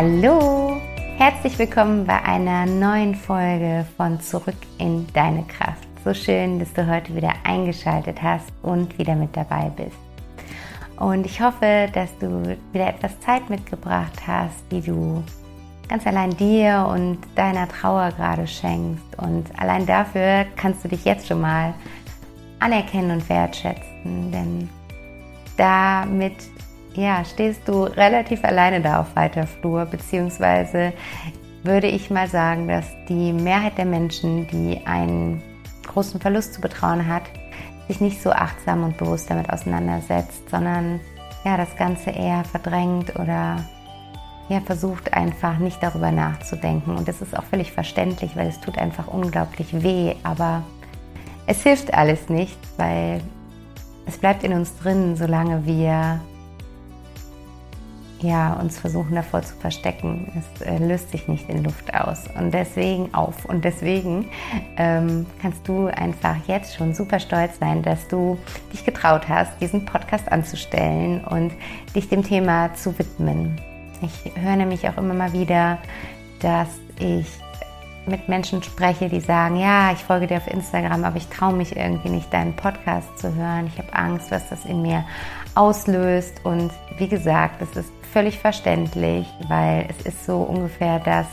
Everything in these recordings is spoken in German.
Hallo, herzlich willkommen bei einer neuen Folge von Zurück in deine Kraft. So schön, dass du heute wieder eingeschaltet hast und wieder mit dabei bist. Und ich hoffe, dass du wieder etwas Zeit mitgebracht hast, die du ganz allein dir und deiner Trauer gerade schenkst. Und allein dafür kannst du dich jetzt schon mal anerkennen und wertschätzen, denn damit ja, stehst du relativ alleine da auf weiter Flur, beziehungsweise würde ich mal sagen, dass die Mehrheit der Menschen, die einen großen Verlust zu betrauen hat, sich nicht so achtsam und bewusst damit auseinandersetzt, sondern ja, das Ganze eher verdrängt oder ja, versucht einfach nicht darüber nachzudenken. Und das ist auch völlig verständlich, weil es tut einfach unglaublich weh, aber es hilft alles nicht, weil es bleibt in uns drin, solange wir ja, uns versuchen davor zu verstecken. Es äh, löst sich nicht in Luft aus. Und deswegen auf. Und deswegen ähm, kannst du einfach jetzt schon super stolz sein, dass du dich getraut hast, diesen Podcast anzustellen und dich dem Thema zu widmen. Ich höre nämlich auch immer mal wieder, dass ich mit Menschen spreche, die sagen, ja, ich folge dir auf Instagram, aber ich traue mich irgendwie nicht, deinen Podcast zu hören. Ich habe Angst, was das in mir auslöst. Und wie gesagt, es ist völlig verständlich, weil es ist so ungefähr das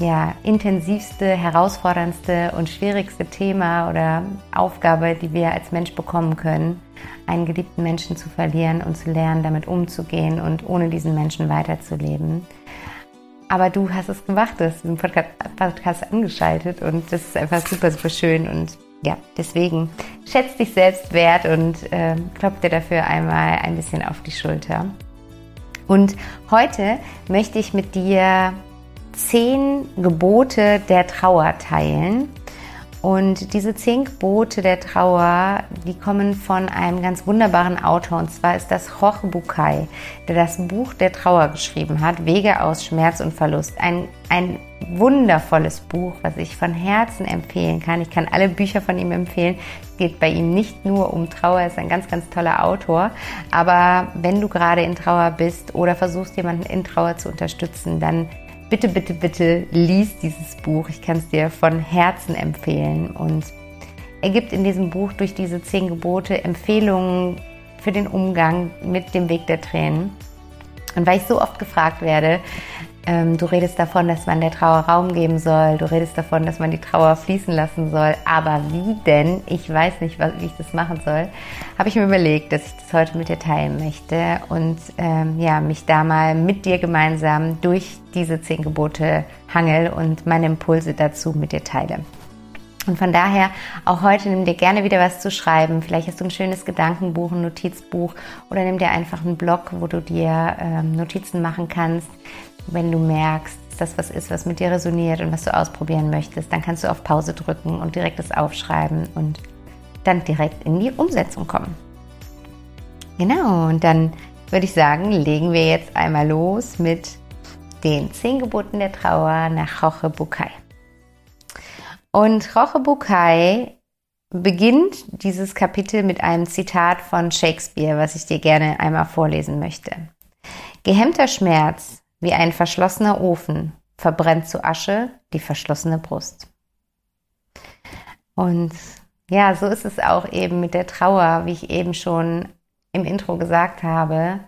ja, intensivste, herausforderndste und schwierigste Thema oder Aufgabe, die wir als Mensch bekommen können, einen geliebten Menschen zu verlieren und zu lernen, damit umzugehen und ohne diesen Menschen weiterzuleben. Aber du hast es gemacht, du hast diesen Podcast angeschaltet und das ist einfach super, super schön und ja, deswegen schätz dich selbst wert und äh, klopf dir dafür einmal ein bisschen auf die Schulter. Und heute möchte ich mit dir zehn Gebote der Trauer teilen. Und diese zehn der Trauer, die kommen von einem ganz wunderbaren Autor, und zwar ist das Jorge Bucay, der das Buch der Trauer geschrieben hat, Wege aus Schmerz und Verlust. Ein, ein wundervolles Buch, was ich von Herzen empfehlen kann. Ich kann alle Bücher von ihm empfehlen. Es geht bei ihm nicht nur um Trauer, er ist ein ganz, ganz toller Autor. Aber wenn du gerade in Trauer bist oder versuchst, jemanden in Trauer zu unterstützen, dann bitte, bitte, bitte lies dieses Buch. Ich kann es dir von Herzen empfehlen. Und er gibt in diesem Buch durch diese zehn Gebote Empfehlungen für den Umgang mit dem Weg der Tränen. Und weil ich so oft gefragt werde, ähm, du redest davon, dass man der Trauer Raum geben soll, du redest davon, dass man die Trauer fließen lassen soll, aber wie denn? Ich weiß nicht, wie ich das machen soll. Habe ich mir überlegt, dass ich das heute mit dir teilen möchte und ähm, ja, mich da mal mit dir gemeinsam durch diese zehn Gebote hangel und meine Impulse dazu mit dir teile. Und von daher auch heute nimm dir gerne wieder was zu schreiben. Vielleicht hast du ein schönes Gedankenbuch, ein Notizbuch oder nimm dir einfach einen Blog, wo du dir ähm, Notizen machen kannst wenn du merkst, dass das was ist, was mit dir resoniert und was du ausprobieren möchtest, dann kannst du auf Pause drücken und direkt das aufschreiben und dann direkt in die Umsetzung kommen. Genau, und dann würde ich sagen, legen wir jetzt einmal los mit den zehn Geboten der Trauer nach Roche Bukai. Und Roche Bukai beginnt dieses Kapitel mit einem Zitat von Shakespeare, was ich dir gerne einmal vorlesen möchte. Gehemmter Schmerz wie ein verschlossener Ofen verbrennt zu Asche die verschlossene Brust. Und ja, so ist es auch eben mit der Trauer, wie ich eben schon im Intro gesagt habe.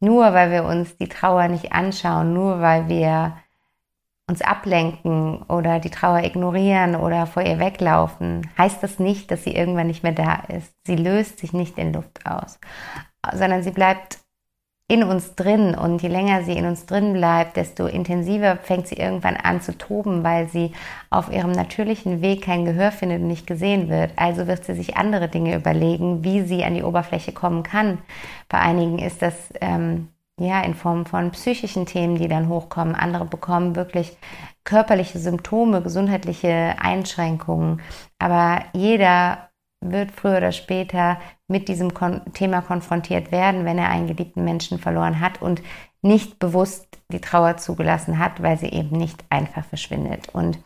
nur weil wir uns die Trauer nicht anschauen, nur weil wir uns ablenken oder die Trauer ignorieren oder vor ihr weglaufen, heißt das nicht, dass sie irgendwann nicht mehr da ist. Sie löst sich nicht in Luft aus, sondern sie bleibt in uns drin und je länger sie in uns drin bleibt, desto intensiver fängt sie irgendwann an zu toben, weil sie auf ihrem natürlichen Weg kein Gehör findet und nicht gesehen wird. Also wird sie sich andere Dinge überlegen, wie sie an die Oberfläche kommen kann. Bei einigen ist das ähm, ja, in Form von psychischen Themen, die dann hochkommen. Andere bekommen wirklich körperliche Symptome, gesundheitliche Einschränkungen. Aber jeder wird früher oder später mit diesem Kon Thema konfrontiert werden, wenn er einen geliebten Menschen verloren hat und nicht bewusst die Trauer zugelassen hat, weil sie eben nicht einfach verschwindet. Und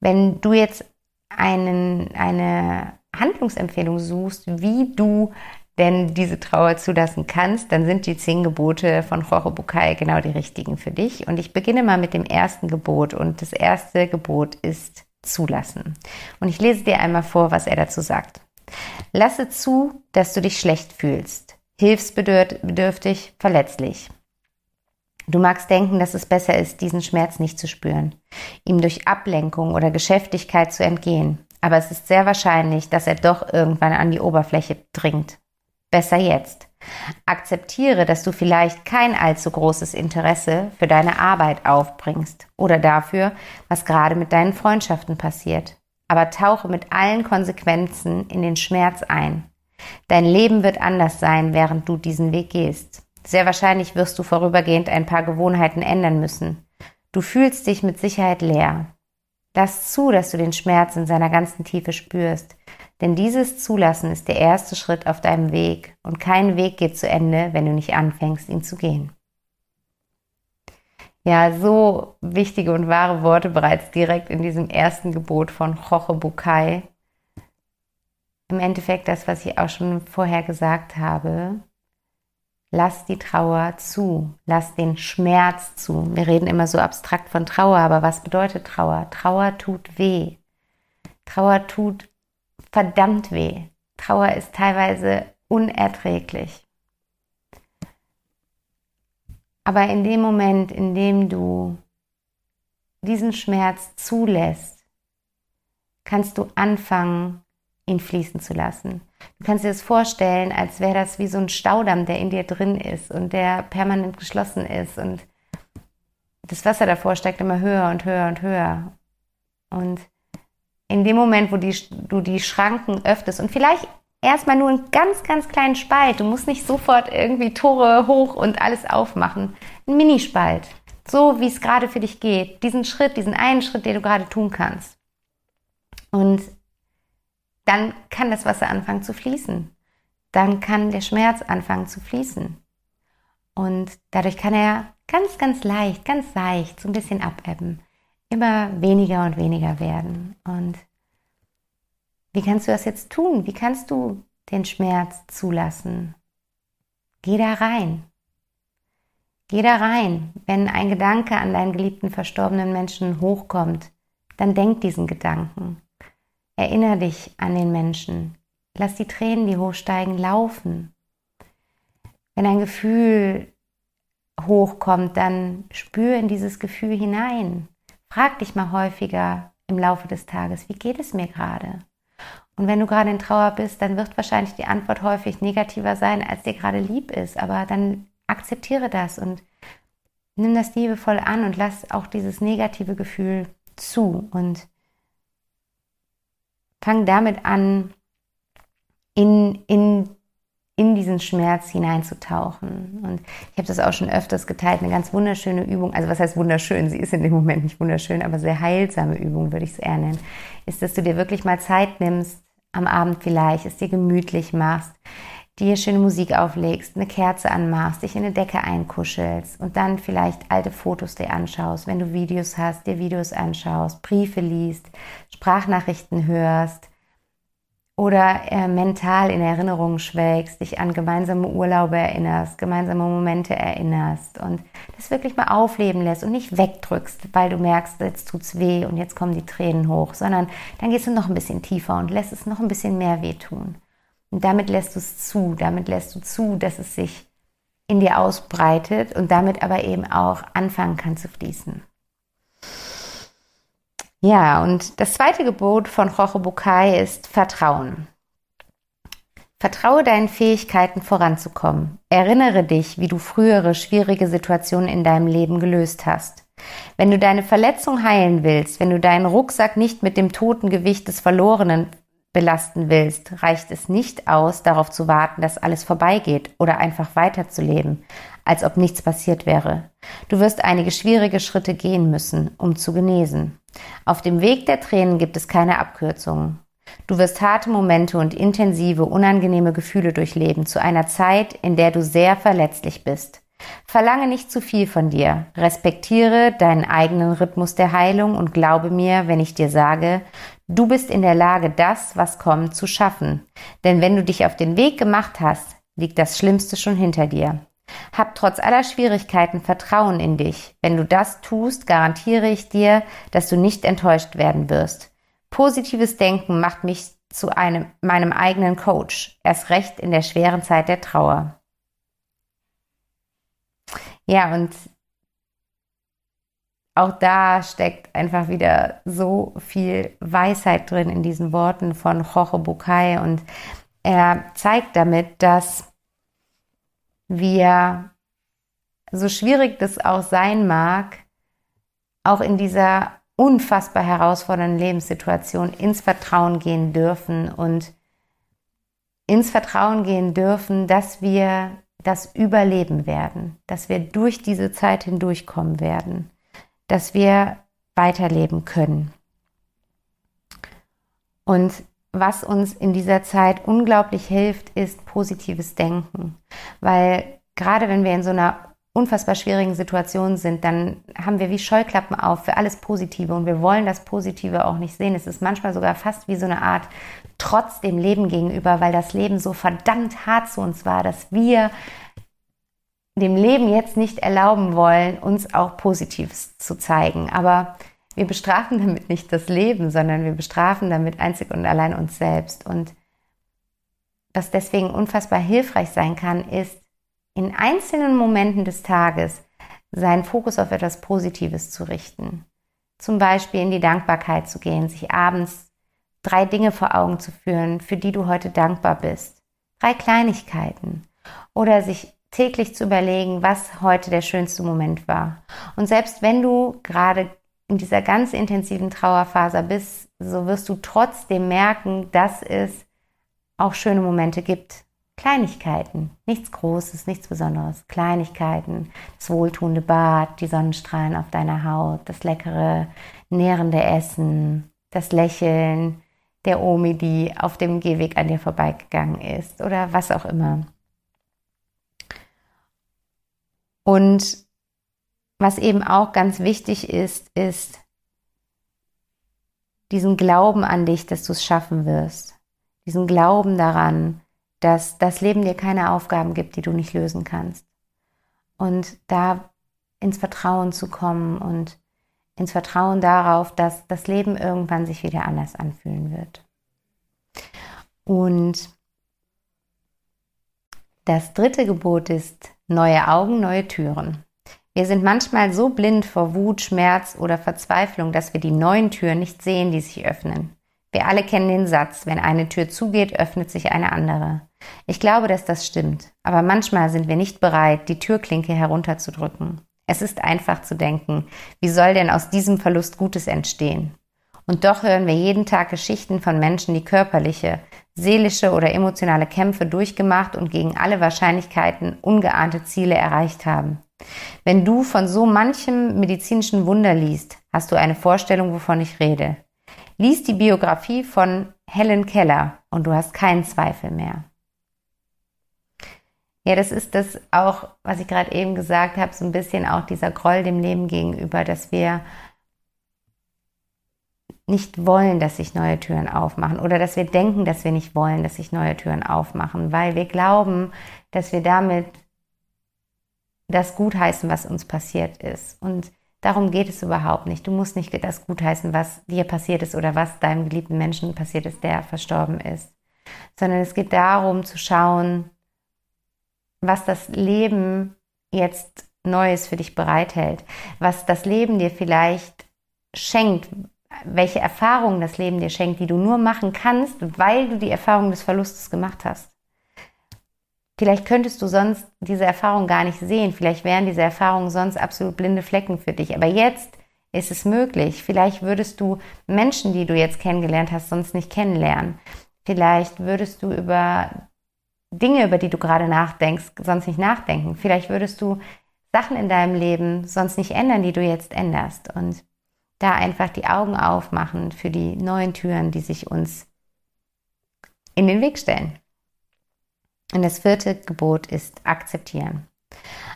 wenn du jetzt einen, eine Handlungsempfehlung suchst, wie du denn diese Trauer zulassen kannst, dann sind die zehn Gebote von Jorge Bucay genau die richtigen für dich. Und ich beginne mal mit dem ersten Gebot. Und das erste Gebot ist zulassen. Und ich lese dir einmal vor, was er dazu sagt. Lasse zu, dass du dich schlecht fühlst, hilfsbedürftig, verletzlich. Du magst denken, dass es besser ist, diesen Schmerz nicht zu spüren, ihm durch Ablenkung oder Geschäftigkeit zu entgehen. Aber es ist sehr wahrscheinlich, dass er doch irgendwann an die Oberfläche dringt. Besser jetzt. Akzeptiere, dass du vielleicht kein allzu großes Interesse für deine Arbeit aufbringst oder dafür, was gerade mit deinen Freundschaften passiert. Aber tauche mit allen Konsequenzen in den Schmerz ein. Dein Leben wird anders sein, während du diesen Weg gehst. Sehr wahrscheinlich wirst du vorübergehend ein paar Gewohnheiten ändern müssen. Du fühlst dich mit Sicherheit leer. Lass zu, dass du den Schmerz in seiner ganzen Tiefe spürst. Denn dieses Zulassen ist der erste Schritt auf deinem Weg und kein Weg geht zu Ende, wenn du nicht anfängst, ihn zu gehen. Ja, so wichtige und wahre Worte bereits direkt in diesem ersten Gebot von Joche Bukai. Im Endeffekt das, was ich auch schon vorher gesagt habe. Lass die Trauer zu, lass den Schmerz zu. Wir reden immer so abstrakt von Trauer, aber was bedeutet Trauer? Trauer tut weh. Trauer tut verdammt weh. Trauer ist teilweise unerträglich. Aber in dem Moment, in dem du diesen Schmerz zulässt, kannst du anfangen, ihn fließen zu lassen. Du kannst dir das vorstellen, als wäre das wie so ein Staudamm, der in dir drin ist und der permanent geschlossen ist und das Wasser davor steigt immer höher und höher und höher. Und in dem Moment, wo die, du die Schranken öffnest und vielleicht erstmal nur einen ganz, ganz kleinen Spalt, du musst nicht sofort irgendwie Tore hoch und alles aufmachen, ein Minispalt, so wie es gerade für dich geht, diesen Schritt, diesen einen Schritt, den du gerade tun kannst. Und dann kann das Wasser anfangen zu fließen. Dann kann der Schmerz anfangen zu fließen. Und dadurch kann er ganz, ganz leicht, ganz leicht so ein bisschen abebben immer weniger und weniger werden. Und wie kannst du das jetzt tun? Wie kannst du den Schmerz zulassen? Geh da rein. Geh da rein. Wenn ein Gedanke an deinen geliebten verstorbenen Menschen hochkommt, dann denk diesen Gedanken. Erinnere dich an den Menschen. Lass die Tränen, die hochsteigen, laufen. Wenn ein Gefühl hochkommt, dann spür in dieses Gefühl hinein. Frag dich mal häufiger im Laufe des Tages, wie geht es mir gerade? Und wenn du gerade in Trauer bist, dann wird wahrscheinlich die Antwort häufig negativer sein, als dir gerade lieb ist. Aber dann akzeptiere das und nimm das liebevoll an und lass auch dieses negative Gefühl zu und fang damit an, in, in in diesen Schmerz hineinzutauchen. Und ich habe das auch schon öfters geteilt, eine ganz wunderschöne Übung, also was heißt wunderschön, sie ist in dem Moment nicht wunderschön, aber sehr heilsame Übung würde ich es eher nennen, ist, dass du dir wirklich mal Zeit nimmst, am Abend vielleicht, es dir gemütlich machst, dir schöne Musik auflegst, eine Kerze anmachst, dich in eine Decke einkuschelst und dann vielleicht alte Fotos dir anschaust, wenn du Videos hast, dir Videos anschaust, Briefe liest, Sprachnachrichten hörst, oder äh, mental in Erinnerungen schwelgst, dich an gemeinsame Urlaube erinnerst, gemeinsame Momente erinnerst und das wirklich mal aufleben lässt und nicht wegdrückst, weil du merkst, jetzt tut's weh und jetzt kommen die Tränen hoch, sondern dann gehst du noch ein bisschen tiefer und lässt es noch ein bisschen mehr wehtun. Und damit lässt du es zu, damit lässt du zu, dass es sich in dir ausbreitet und damit aber eben auch anfangen kann zu fließen. Ja, und das zweite Gebot von Roche Bukai ist Vertrauen. Vertraue deinen Fähigkeiten voranzukommen. Erinnere dich, wie du frühere schwierige Situationen in deinem Leben gelöst hast. Wenn du deine Verletzung heilen willst, wenn du deinen Rucksack nicht mit dem toten Gewicht des Verlorenen belasten willst, reicht es nicht aus, darauf zu warten, dass alles vorbeigeht oder einfach weiterzuleben, als ob nichts passiert wäre. Du wirst einige schwierige Schritte gehen müssen, um zu genesen. Auf dem Weg der Tränen gibt es keine Abkürzungen. Du wirst harte Momente und intensive, unangenehme Gefühle durchleben zu einer Zeit, in der du sehr verletzlich bist. Verlange nicht zu viel von dir. Respektiere deinen eigenen Rhythmus der Heilung und glaube mir, wenn ich dir sage, du bist in der Lage, das, was kommt, zu schaffen. Denn wenn du dich auf den Weg gemacht hast, liegt das Schlimmste schon hinter dir. Hab trotz aller Schwierigkeiten Vertrauen in dich. Wenn du das tust, garantiere ich dir, dass du nicht enttäuscht werden wirst. Positives Denken macht mich zu einem, meinem eigenen Coach, erst recht in der schweren Zeit der Trauer. Ja, und auch da steckt einfach wieder so viel Weisheit drin in diesen Worten von Jorge Bucay und er zeigt damit, dass wir, so schwierig das auch sein mag, auch in dieser unfassbar herausfordernden Lebenssituation ins Vertrauen gehen dürfen und ins Vertrauen gehen dürfen, dass wir das überleben werden, dass wir durch diese Zeit hindurchkommen werden, dass wir weiterleben können. Und was uns in dieser Zeit unglaublich hilft, ist positives Denken, weil gerade wenn wir in so einer unfassbar schwierigen Situationen sind, dann haben wir wie Scheuklappen auf für alles Positive und wir wollen das Positive auch nicht sehen. Es ist manchmal sogar fast wie so eine Art Trotz dem Leben gegenüber, weil das Leben so verdammt hart zu uns war, dass wir dem Leben jetzt nicht erlauben wollen, uns auch Positives zu zeigen. Aber wir bestrafen damit nicht das Leben, sondern wir bestrafen damit einzig und allein uns selbst. Und was deswegen unfassbar hilfreich sein kann, ist, in einzelnen Momenten des Tages seinen Fokus auf etwas Positives zu richten. Zum Beispiel in die Dankbarkeit zu gehen, sich abends drei Dinge vor Augen zu führen, für die du heute dankbar bist. Drei Kleinigkeiten. Oder sich täglich zu überlegen, was heute der schönste Moment war. Und selbst wenn du gerade in dieser ganz intensiven Trauerphase bist, so wirst du trotzdem merken, dass es auch schöne Momente gibt. Kleinigkeiten, nichts Großes, nichts Besonderes, Kleinigkeiten, das wohltuende Bad, die Sonnenstrahlen auf deiner Haut, das leckere, nährende Essen, das Lächeln der Omi, die auf dem Gehweg an dir vorbeigegangen ist oder was auch immer. Und was eben auch ganz wichtig ist, ist diesen Glauben an dich, dass du es schaffen wirst. Diesen Glauben daran, dass das Leben dir keine Aufgaben gibt, die du nicht lösen kannst. Und da ins Vertrauen zu kommen und ins Vertrauen darauf, dass das Leben irgendwann sich wieder anders anfühlen wird. Und das dritte Gebot ist neue Augen, neue Türen. Wir sind manchmal so blind vor Wut, Schmerz oder Verzweiflung, dass wir die neuen Türen nicht sehen, die sich öffnen. Wir alle kennen den Satz, wenn eine Tür zugeht, öffnet sich eine andere. Ich glaube, dass das stimmt, aber manchmal sind wir nicht bereit, die Türklinke herunterzudrücken. Es ist einfach zu denken, wie soll denn aus diesem Verlust Gutes entstehen? Und doch hören wir jeden Tag Geschichten von Menschen, die körperliche, seelische oder emotionale Kämpfe durchgemacht und gegen alle Wahrscheinlichkeiten ungeahnte Ziele erreicht haben. Wenn du von so manchem medizinischen Wunder liest, hast du eine Vorstellung, wovon ich rede. Lies die Biografie von Helen Keller und du hast keinen Zweifel mehr. Ja, das ist das auch, was ich gerade eben gesagt habe, so ein bisschen auch dieser Groll dem Leben gegenüber, dass wir nicht wollen, dass sich neue Türen aufmachen oder dass wir denken, dass wir nicht wollen, dass sich neue Türen aufmachen, weil wir glauben, dass wir damit das gutheißen, was uns passiert ist. Und Darum geht es überhaupt nicht. Du musst nicht das gutheißen, was dir passiert ist oder was deinem geliebten Menschen passiert ist, der verstorben ist. Sondern es geht darum zu schauen, was das Leben jetzt Neues für dich bereithält, was das Leben dir vielleicht schenkt, welche Erfahrungen das Leben dir schenkt, die du nur machen kannst, weil du die Erfahrung des Verlustes gemacht hast. Vielleicht könntest du sonst diese Erfahrung gar nicht sehen, vielleicht wären diese Erfahrungen sonst absolut blinde Flecken für dich, aber jetzt ist es möglich. Vielleicht würdest du Menschen, die du jetzt kennengelernt hast, sonst nicht kennenlernen. Vielleicht würdest du über Dinge, über die du gerade nachdenkst, sonst nicht nachdenken. Vielleicht würdest du Sachen in deinem Leben sonst nicht ändern, die du jetzt änderst. Und da einfach die Augen aufmachen für die neuen Türen, die sich uns in den Weg stellen. Und das vierte Gebot ist akzeptieren.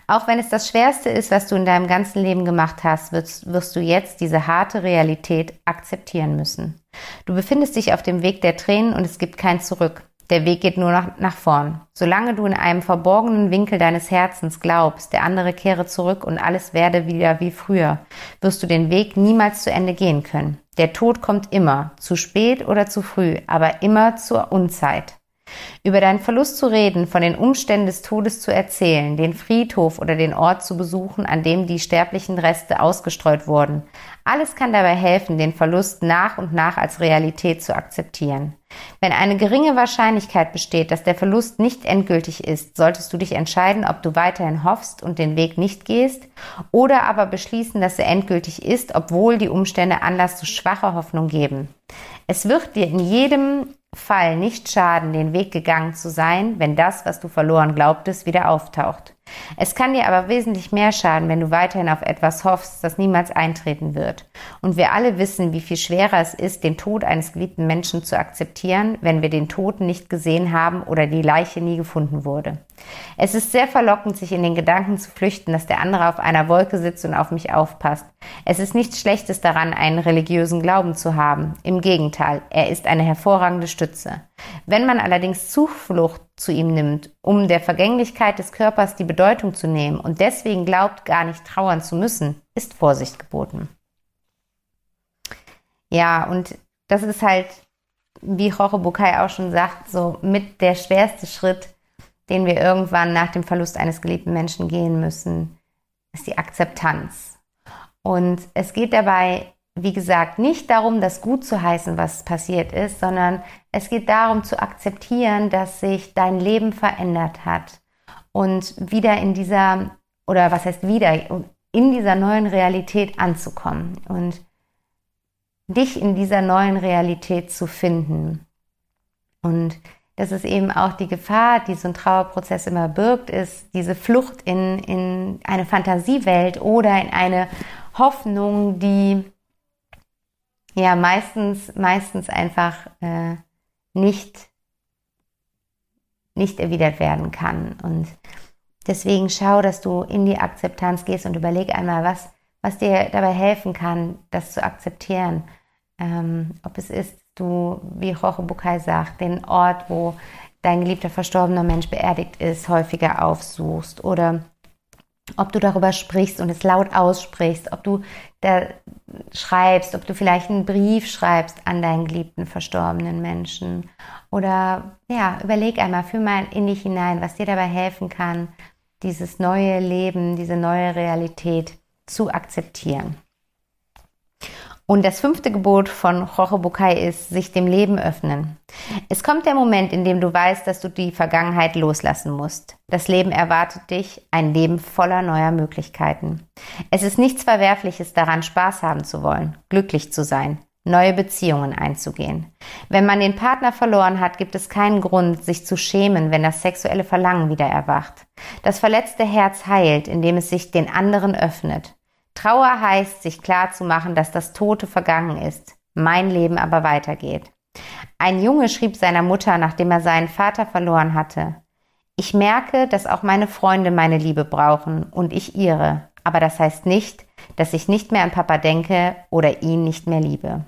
Auch wenn es das Schwerste ist, was du in deinem ganzen Leben gemacht hast, wirst, wirst, du jetzt diese harte Realität akzeptieren müssen. Du befindest dich auf dem Weg der Tränen und es gibt kein Zurück. Der Weg geht nur nach, nach vorn. Solange du in einem verborgenen Winkel deines Herzens glaubst, der andere kehre zurück und alles werde wieder wie früher, wirst du den Weg niemals zu Ende gehen können. Der Tod kommt immer, zu spät oder zu früh, aber immer zur Unzeit. Über deinen Verlust zu reden, von den Umständen des Todes zu erzählen, den Friedhof oder den Ort zu besuchen, an dem die sterblichen Reste ausgestreut wurden. Alles kann dabei helfen, den Verlust nach und nach als Realität zu akzeptieren. Wenn eine geringe Wahrscheinlichkeit besteht, dass der Verlust nicht endgültig ist, solltest du dich entscheiden, ob du weiterhin hoffst und den Weg nicht gehst oder aber beschließen, dass er endgültig ist, obwohl die Umstände Anlass zu schwacher Hoffnung geben. Es wird dir in jedem Fall nicht schaden, den Weg gegangen zu sein, wenn das, was du verloren glaubtest, wieder auftaucht. Es kann dir aber wesentlich mehr schaden, wenn du weiterhin auf etwas hoffst, das niemals eintreten wird. Und wir alle wissen, wie viel schwerer es ist, den Tod eines geliebten Menschen zu akzeptieren, wenn wir den Toten nicht gesehen haben oder die Leiche nie gefunden wurde. Es ist sehr verlockend, sich in den Gedanken zu flüchten, dass der andere auf einer Wolke sitzt und auf mich aufpasst. Es ist nichts Schlechtes daran, einen religiösen Glauben zu haben. Im Gegenteil, er ist eine hervorragende Stütze. Wenn man allerdings Zuflucht zu ihm nimmt, um der Vergänglichkeit des Körpers die Bedeutung zu nehmen und deswegen glaubt, gar nicht trauern zu müssen, ist Vorsicht geboten. Ja, und das ist halt, wie Jorge Bukai auch schon sagt, so mit der schwerste Schritt, den wir irgendwann nach dem Verlust eines geliebten Menschen gehen müssen, ist die Akzeptanz. Und es geht dabei wie gesagt, nicht darum, das gut zu heißen, was passiert ist, sondern es geht darum zu akzeptieren, dass sich dein Leben verändert hat und wieder in dieser, oder was heißt wieder, in dieser neuen Realität anzukommen und dich in dieser neuen Realität zu finden. Und das ist eben auch die Gefahr, die so ein Trauerprozess immer birgt, ist diese Flucht in, in eine Fantasiewelt oder in eine Hoffnung, die ja meistens, meistens einfach äh, nicht, nicht erwidert werden kann. Und deswegen schau, dass du in die Akzeptanz gehst und überleg einmal, was, was dir dabei helfen kann, das zu akzeptieren. Ähm, ob es ist, du, wie Jorge Bukai sagt, den Ort, wo dein geliebter verstorbener Mensch beerdigt ist, häufiger aufsuchst oder ob du darüber sprichst und es laut aussprichst, ob du da schreibst, ob du vielleicht einen Brief schreibst an deinen geliebten verstorbenen Menschen oder ja, überleg einmal, fühl mal in dich hinein, was dir dabei helfen kann, dieses neue Leben, diese neue Realität zu akzeptieren. Und das fünfte Gebot von Jorge Bukai ist, sich dem Leben öffnen. Es kommt der Moment, in dem du weißt, dass du die Vergangenheit loslassen musst. Das Leben erwartet dich, ein Leben voller neuer Möglichkeiten. Es ist nichts Verwerfliches daran, Spaß haben zu wollen, glücklich zu sein, neue Beziehungen einzugehen. Wenn man den Partner verloren hat, gibt es keinen Grund, sich zu schämen, wenn das sexuelle Verlangen wieder erwacht. Das verletzte Herz heilt, indem es sich den anderen öffnet. Trauer heißt, sich klar zu machen, dass das Tote vergangen ist, mein Leben aber weitergeht. Ein Junge schrieb seiner Mutter, nachdem er seinen Vater verloren hatte, ich merke, dass auch meine Freunde meine Liebe brauchen und ich ihre, aber das heißt nicht, dass ich nicht mehr an Papa denke oder ihn nicht mehr liebe.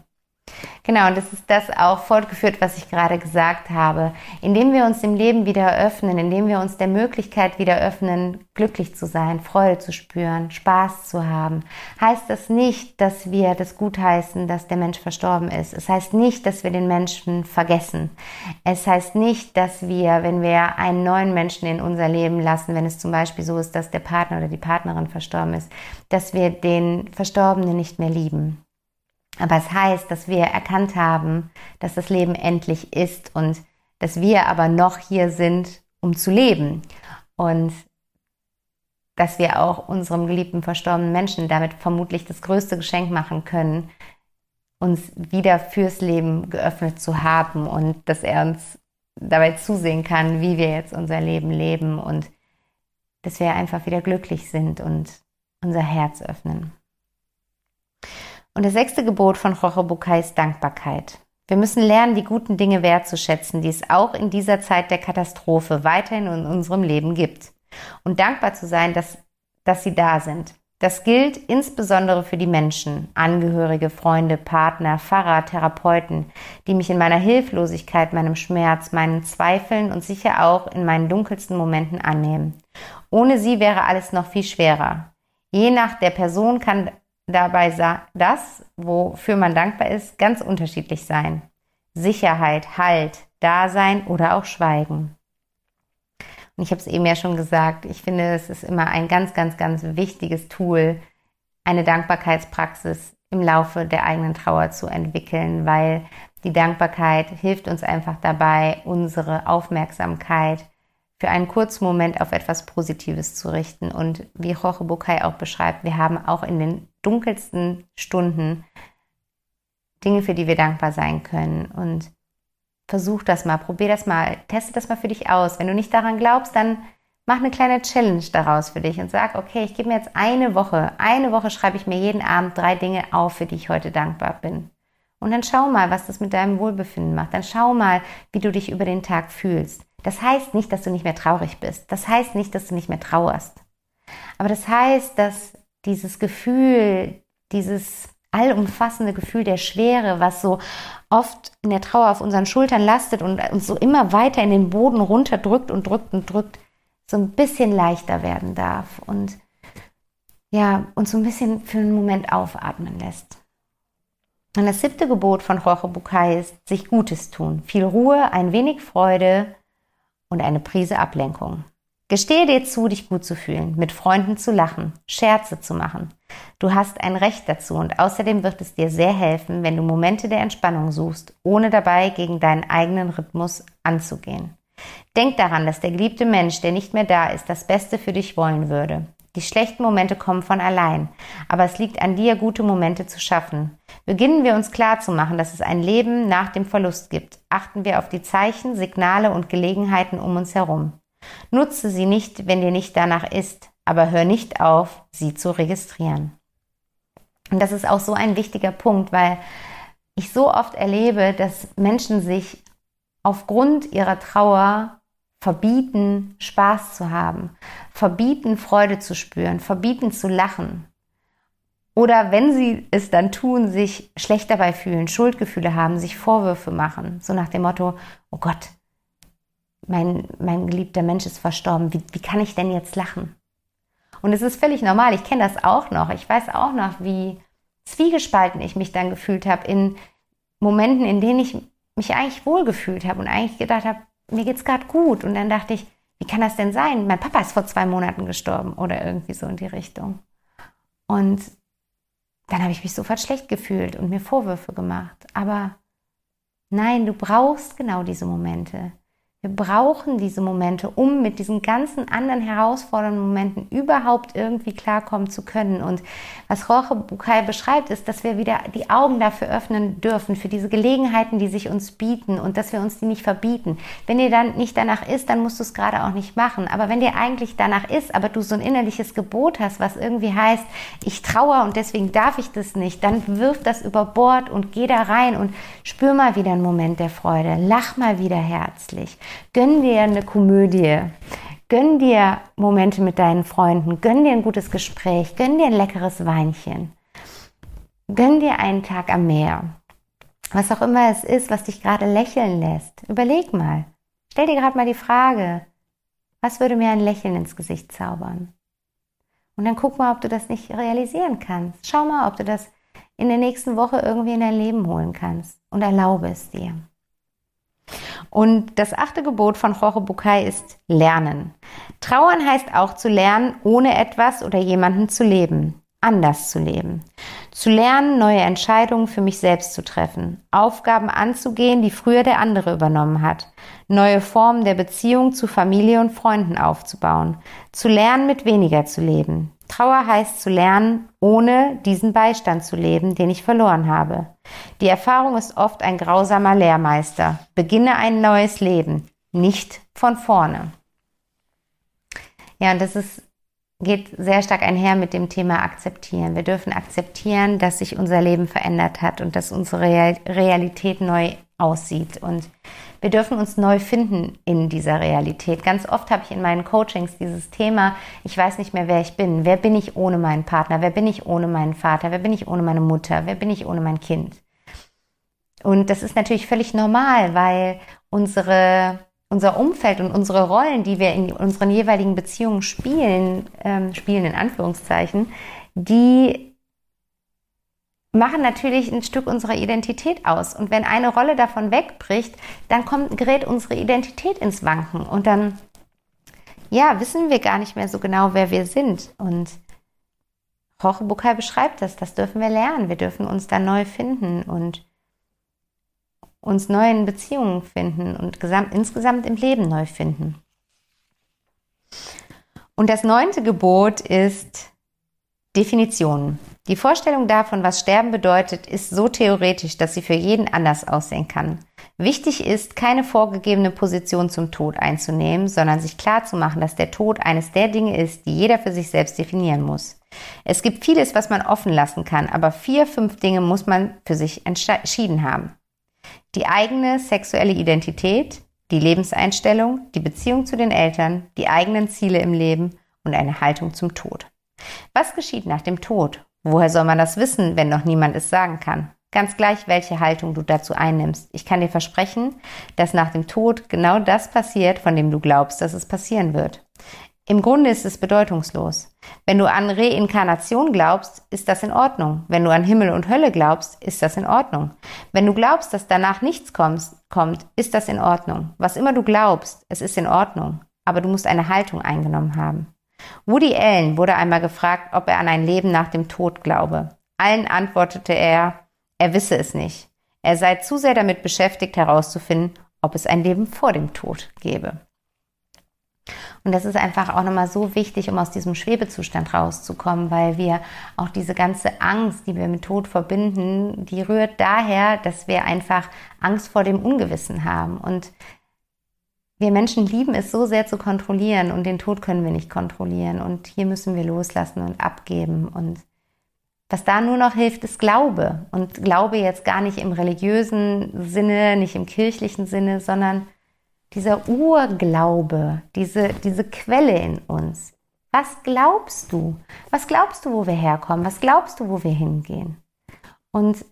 Genau, und das ist das auch fortgeführt, was ich gerade gesagt habe. Indem wir uns dem Leben wieder öffnen, indem wir uns der Möglichkeit wieder öffnen, glücklich zu sein, Freude zu spüren, Spaß zu haben, heißt das nicht, dass wir das gutheißen, dass der Mensch verstorben ist. Es heißt nicht, dass wir den Menschen vergessen. Es heißt nicht, dass wir, wenn wir einen neuen Menschen in unser Leben lassen, wenn es zum Beispiel so ist, dass der Partner oder die Partnerin verstorben ist, dass wir den Verstorbenen nicht mehr lieben. Aber es heißt, dass wir erkannt haben, dass das Leben endlich ist und dass wir aber noch hier sind, um zu leben. Und dass wir auch unserem geliebten verstorbenen Menschen damit vermutlich das größte Geschenk machen können, uns wieder fürs Leben geöffnet zu haben und dass er uns dabei zusehen kann, wie wir jetzt unser Leben leben und dass wir einfach wieder glücklich sind und unser Herz öffnen. Und das sechste Gebot von Rochebukai ist Dankbarkeit. Wir müssen lernen, die guten Dinge wertzuschätzen, die es auch in dieser Zeit der Katastrophe weiterhin in unserem Leben gibt. Und dankbar zu sein, dass, dass sie da sind. Das gilt insbesondere für die Menschen, Angehörige, Freunde, Partner, Pfarrer, Therapeuten, die mich in meiner Hilflosigkeit, meinem Schmerz, meinen Zweifeln und sicher auch in meinen dunkelsten Momenten annehmen. Ohne sie wäre alles noch viel schwerer. Je nach der Person kann dabei das, wofür man dankbar ist, ganz unterschiedlich sein. Sicherheit, Halt, Dasein oder auch Schweigen. Und ich habe es eben ja schon gesagt, ich finde, es ist immer ein ganz, ganz, ganz wichtiges Tool, eine Dankbarkeitspraxis im Laufe der eigenen Trauer zu entwickeln, weil die Dankbarkeit hilft uns einfach dabei, unsere Aufmerksamkeit für einen kurzen Moment auf etwas Positives zu richten. Und wie Jorge Bukai auch beschreibt, wir haben auch in den dunkelsten Stunden Dinge, für die wir dankbar sein können. Und versuch das mal, probier das mal, teste das mal für dich aus. Wenn du nicht daran glaubst, dann mach eine kleine Challenge daraus für dich und sag, okay, ich gebe mir jetzt eine Woche, eine Woche schreibe ich mir jeden Abend drei Dinge auf, für die ich heute dankbar bin. Und dann schau mal, was das mit deinem Wohlbefinden macht. Dann schau mal, wie du dich über den Tag fühlst. Das heißt nicht, dass du nicht mehr traurig bist. Das heißt nicht, dass du nicht mehr trauerst. Aber das heißt, dass dieses Gefühl, dieses allumfassende Gefühl der Schwere, was so oft in der Trauer auf unseren Schultern lastet und uns so immer weiter in den Boden runterdrückt und drückt und drückt, so ein bisschen leichter werden darf und ja, uns so ein bisschen für einen Moment aufatmen lässt. Und das siebte Gebot von Jorge Bucay ist, sich Gutes tun. Viel Ruhe, ein wenig Freude und eine Prise Ablenkung. Gestehe dir zu, dich gut zu fühlen, mit Freunden zu lachen, Scherze zu machen. Du hast ein Recht dazu und außerdem wird es dir sehr helfen, wenn du Momente der Entspannung suchst, ohne dabei gegen deinen eigenen Rhythmus anzugehen. Denk daran, dass der geliebte Mensch, der nicht mehr da ist, das Beste für dich wollen würde. Die schlechten Momente kommen von allein, aber es liegt an dir, gute Momente zu schaffen. Beginnen wir uns klar zu machen, dass es ein Leben nach dem Verlust gibt. Achten wir auf die Zeichen, Signale und Gelegenheiten um uns herum. Nutze sie nicht, wenn dir nicht danach ist, aber hör nicht auf, sie zu registrieren. Und das ist auch so ein wichtiger Punkt, weil ich so oft erlebe, dass Menschen sich aufgrund ihrer Trauer verbieten, Spaß zu haben, verbieten, Freude zu spüren, verbieten zu lachen. Oder wenn sie es dann tun, sich schlecht dabei fühlen, Schuldgefühle haben, sich Vorwürfe machen, so nach dem Motto, oh Gott, mein, mein geliebter Mensch ist verstorben, wie, wie kann ich denn jetzt lachen? Und es ist völlig normal, ich kenne das auch noch. Ich weiß auch noch, wie zwiegespalten ich mich dann gefühlt habe in Momenten, in denen ich mich eigentlich wohlgefühlt habe und eigentlich gedacht habe, mir geht's gerade gut. Und dann dachte ich, wie kann das denn sein? Mein Papa ist vor zwei Monaten gestorben oder irgendwie so in die Richtung. Und dann habe ich mich sofort schlecht gefühlt und mir Vorwürfe gemacht. Aber nein, du brauchst genau diese Momente. Wir brauchen diese Momente, um mit diesen ganzen anderen herausfordernden Momenten überhaupt irgendwie klarkommen zu können. Und was Jorge Bucay beschreibt, ist, dass wir wieder die Augen dafür öffnen dürfen, für diese Gelegenheiten, die sich uns bieten und dass wir uns die nicht verbieten. Wenn dir dann nicht danach ist, dann musst du es gerade auch nicht machen. Aber wenn dir eigentlich danach ist, aber du so ein innerliches Gebot hast, was irgendwie heißt, ich trauere und deswegen darf ich das nicht, dann wirf das über Bord und geh da rein und spür mal wieder einen Moment der Freude. Lach mal wieder herzlich. Gönn dir eine Komödie. Gönn dir Momente mit deinen Freunden. Gönn dir ein gutes Gespräch. Gönn dir ein leckeres Weinchen. Gönn dir einen Tag am Meer. was auch immer es ist, was dich gerade lächeln lässt. Überleg mal. Stell dir gerade mal die Frage, was würde mir ein Lächeln ins Gesicht zaubern? Und dann guck mal, ob du das nicht realisieren kannst. Schau mal, ob du das in der nächsten Woche irgendwie in dein Leben holen kannst und erlaube es dir. Und das achte Gebot von Jorge Bucay ist Lernen. Trauern heißt auch zu lernen, ohne etwas oder jemanden zu leben, anders zu leben. Zu lernen, neue Entscheidungen für mich selbst zu treffen, Aufgaben anzugehen, die früher der andere übernommen hat, neue Formen der Beziehung zu Familie und Freunden aufzubauen, zu lernen, mit weniger zu leben. Trauer heißt zu lernen, ohne diesen Beistand zu leben, den ich verloren habe. Die Erfahrung ist oft ein grausamer Lehrmeister. Beginne ein neues Leben, nicht von vorne. Ja, und das ist geht sehr stark einher mit dem Thema Akzeptieren. Wir dürfen akzeptieren, dass sich unser Leben verändert hat und dass unsere Realität neu aussieht. Und wir dürfen uns neu finden in dieser Realität. Ganz oft habe ich in meinen Coachings dieses Thema, ich weiß nicht mehr, wer ich bin. Wer bin ich ohne meinen Partner? Wer bin ich ohne meinen Vater? Wer bin ich ohne meine Mutter? Wer bin ich ohne mein Kind? Und das ist natürlich völlig normal, weil unsere unser Umfeld und unsere Rollen, die wir in unseren jeweiligen Beziehungen spielen, ähm, spielen in Anführungszeichen, die machen natürlich ein Stück unserer Identität aus. Und wenn eine Rolle davon wegbricht, dann kommt, gerät unsere Identität ins Wanken. Und dann, ja, wissen wir gar nicht mehr so genau, wer wir sind. Und Jorge Bucay beschreibt das, das dürfen wir lernen. Wir dürfen uns da neu finden und uns neuen Beziehungen finden und gesamt, insgesamt im Leben neu finden. Und das neunte Gebot ist Definitionen. Die Vorstellung davon, was Sterben bedeutet, ist so theoretisch, dass sie für jeden anders aussehen kann. Wichtig ist, keine vorgegebene Position zum Tod einzunehmen, sondern sich klarzumachen, dass der Tod eines der Dinge ist, die jeder für sich selbst definieren muss. Es gibt vieles, was man offen lassen kann, aber vier, fünf Dinge muss man für sich entschieden haben die eigene sexuelle Identität, die Lebenseinstellung, die Beziehung zu den Eltern, die eigenen Ziele im Leben und eine Haltung zum Tod. Was geschieht nach dem Tod? Woher soll man das wissen, wenn noch niemand es sagen kann? Ganz gleich, welche Haltung du dazu einnimmst. Ich kann dir versprechen, dass nach dem Tod genau das passiert, von dem du glaubst, dass es passieren wird. Im Grunde ist es bedeutungslos. Wenn du an Reinkarnation glaubst, ist das in Ordnung. Wenn du an Himmel und Hölle glaubst, ist das in Ordnung. Wenn du glaubst, dass danach nichts kommt, ist das in Ordnung. Was immer du glaubst, es ist in Ordnung. Aber du musst eine Haltung eingenommen haben. Woody Allen wurde einmal gefragt, ob er an ein Leben nach dem Tod glaube. Allen antwortete er, er wisse es nicht. Er sei zu sehr damit beschäftigt herauszufinden, ob es ein Leben vor dem Tod gäbe. Und das ist einfach auch nochmal so wichtig, um aus diesem Schwebezustand rauszukommen, weil wir auch diese ganze Angst, die wir mit Tod verbinden, die rührt daher, dass wir einfach Angst vor dem Ungewissen haben. Und wir Menschen lieben es so sehr zu kontrollieren und den Tod können wir nicht kontrollieren. Und hier müssen wir loslassen und abgeben. Und was da nur noch hilft, ist Glaube. Und Glaube jetzt gar nicht im religiösen Sinne, nicht im kirchlichen Sinne, sondern dieser Urglaube, diese, diese Quelle in uns. Was glaubst du? Was glaubst du, wo wir herkommen? Was glaubst du, wo wir hingehen? Und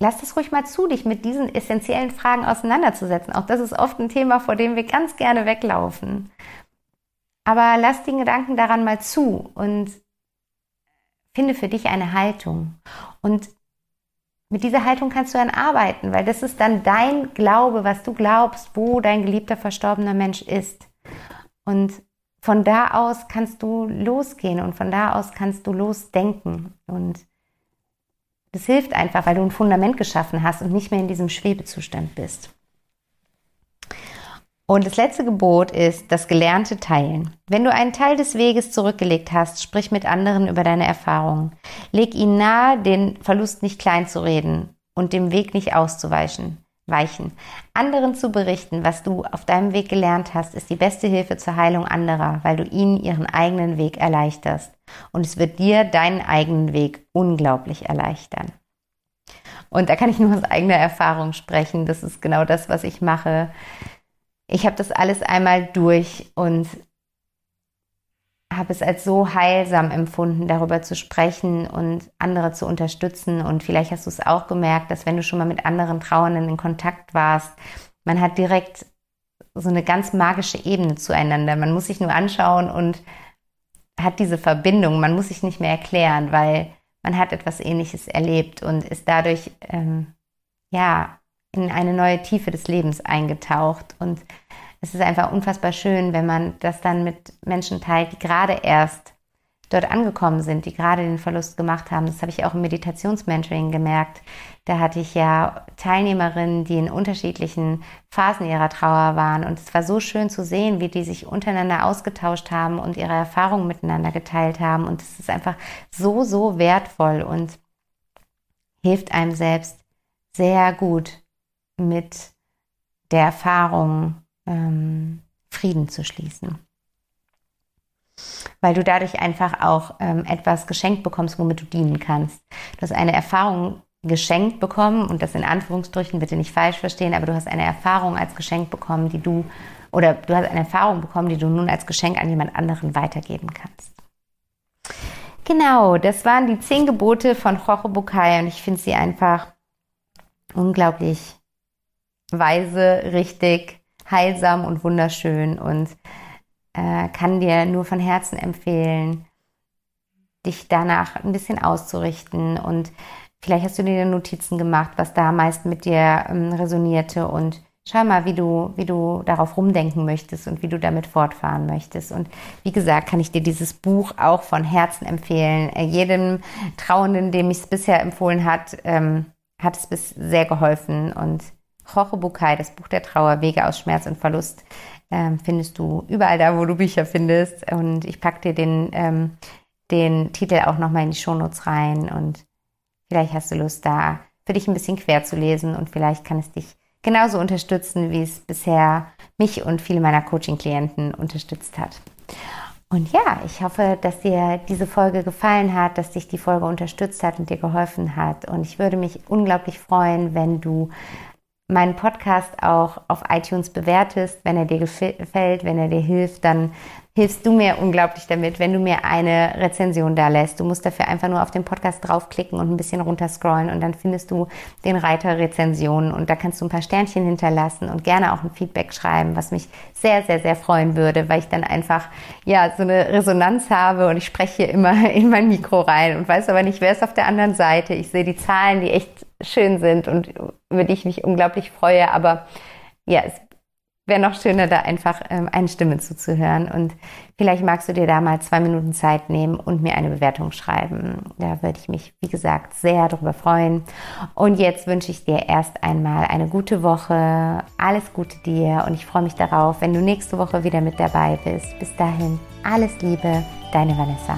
lass es ruhig mal zu, dich mit diesen essentiellen Fragen auseinanderzusetzen. Auch das ist oft ein Thema, vor dem wir ganz gerne weglaufen. Aber lass den Gedanken daran mal zu und finde für dich eine Haltung. Und mit dieser Haltung kannst du dann arbeiten, weil das ist dann dein Glaube, was du glaubst, wo dein geliebter verstorbener Mensch ist. Und von da aus kannst du losgehen und von da aus kannst du losdenken. Und das hilft einfach, weil du ein Fundament geschaffen hast und nicht mehr in diesem Schwebezustand bist. Und das letzte Gebot ist das gelernte Teilen. Wenn du einen Teil des Weges zurückgelegt hast, sprich mit anderen über deine Erfahrungen. Leg ihnen nahe, den Verlust nicht klein zu reden und dem Weg nicht auszuweichen. Weichen. Anderen zu berichten, was du auf deinem Weg gelernt hast, ist die beste Hilfe zur Heilung anderer, weil du ihnen ihren eigenen Weg erleichterst. Und es wird dir deinen eigenen Weg unglaublich erleichtern. Und da kann ich nur aus eigener Erfahrung sprechen. Das ist genau das, was ich mache ich habe das alles einmal durch und habe es als so heilsam empfunden, darüber zu sprechen und andere zu unterstützen. Und vielleicht hast du es auch gemerkt, dass wenn du schon mal mit anderen Trauernden in Kontakt warst, man hat direkt so eine ganz magische Ebene zueinander. Man muss sich nur anschauen und hat diese Verbindung. Man muss sich nicht mehr erklären, weil man hat etwas Ähnliches erlebt und ist dadurch ähm, ja in eine neue Tiefe des Lebens eingetaucht. Und es ist einfach unfassbar schön, wenn man das dann mit Menschen teilt, die gerade erst dort angekommen sind, die gerade den Verlust gemacht haben. Das habe ich auch im Meditationsmentoring gemerkt. Da hatte ich ja Teilnehmerinnen, die in unterschiedlichen Phasen ihrer Trauer waren. Und es war so schön zu sehen, wie die sich untereinander ausgetauscht haben und ihre Erfahrungen miteinander geteilt haben. Und es ist einfach so, so wertvoll und hilft einem selbst sehr gut mit der Erfahrung ähm, Frieden zu schließen weil du dadurch einfach auch ähm, etwas geschenkt bekommst, womit du dienen kannst. Du hast eine Erfahrung geschenkt bekommen und das in Anführungsstrichen bitte nicht falsch verstehen, aber du hast eine Erfahrung als Geschenk bekommen, die du oder du hast eine Erfahrung bekommen, die du nun als Geschenk an jemand anderen weitergeben kannst. Genau, das waren die zehn Gebote von Jorge Bucay und ich finde sie einfach unglaublich weise, richtig, heilsam und wunderschön und äh, kann dir nur von Herzen empfehlen, dich danach ein bisschen auszurichten und vielleicht hast du dir Notizen gemacht, was da meist mit dir ähm, resonierte und schau mal, wie du, wie du darauf rumdenken möchtest und wie du damit fortfahren möchtest. Und wie gesagt, kann ich dir dieses Buch auch von Herzen empfehlen. Äh, jedem Trauenden, dem ich es bisher empfohlen hat, ähm, hat es bis sehr geholfen und Bucay, das Buch der Trauer, Wege aus Schmerz und Verlust, ähm, findest du überall da, wo du Bücher findest. Und ich packe dir den, ähm, den Titel auch nochmal in die Shownotes rein. Und vielleicht hast du Lust, da für dich ein bisschen quer zu lesen. Und vielleicht kann es dich genauso unterstützen, wie es bisher mich und viele meiner Coaching-Klienten unterstützt hat. Und ja, ich hoffe, dass dir diese Folge gefallen hat, dass dich die Folge unterstützt hat und dir geholfen hat. Und ich würde mich unglaublich freuen, wenn du meinen Podcast auch auf iTunes bewertest. Wenn er dir gefällt, wenn er dir hilft, dann hilfst du mir unglaublich damit, wenn du mir eine Rezension da lässt. Du musst dafür einfach nur auf den Podcast draufklicken und ein bisschen runterscrollen und dann findest du den Reiter Rezensionen und da kannst du ein paar Sternchen hinterlassen und gerne auch ein Feedback schreiben, was mich sehr, sehr, sehr freuen würde, weil ich dann einfach, ja, so eine Resonanz habe und ich spreche hier immer in mein Mikro rein und weiß aber nicht, wer ist auf der anderen Seite. Ich sehe die Zahlen, die echt schön sind und über die ich mich unglaublich freue, aber ja, es wäre noch schöner, da einfach ähm, eine Stimme zuzuhören. Und vielleicht magst du dir da mal zwei Minuten Zeit nehmen und mir eine Bewertung schreiben. Da würde ich mich, wie gesagt, sehr darüber freuen. Und jetzt wünsche ich dir erst einmal eine gute Woche. Alles Gute dir und ich freue mich darauf, wenn du nächste Woche wieder mit dabei bist. Bis dahin, alles Liebe, deine Vanessa.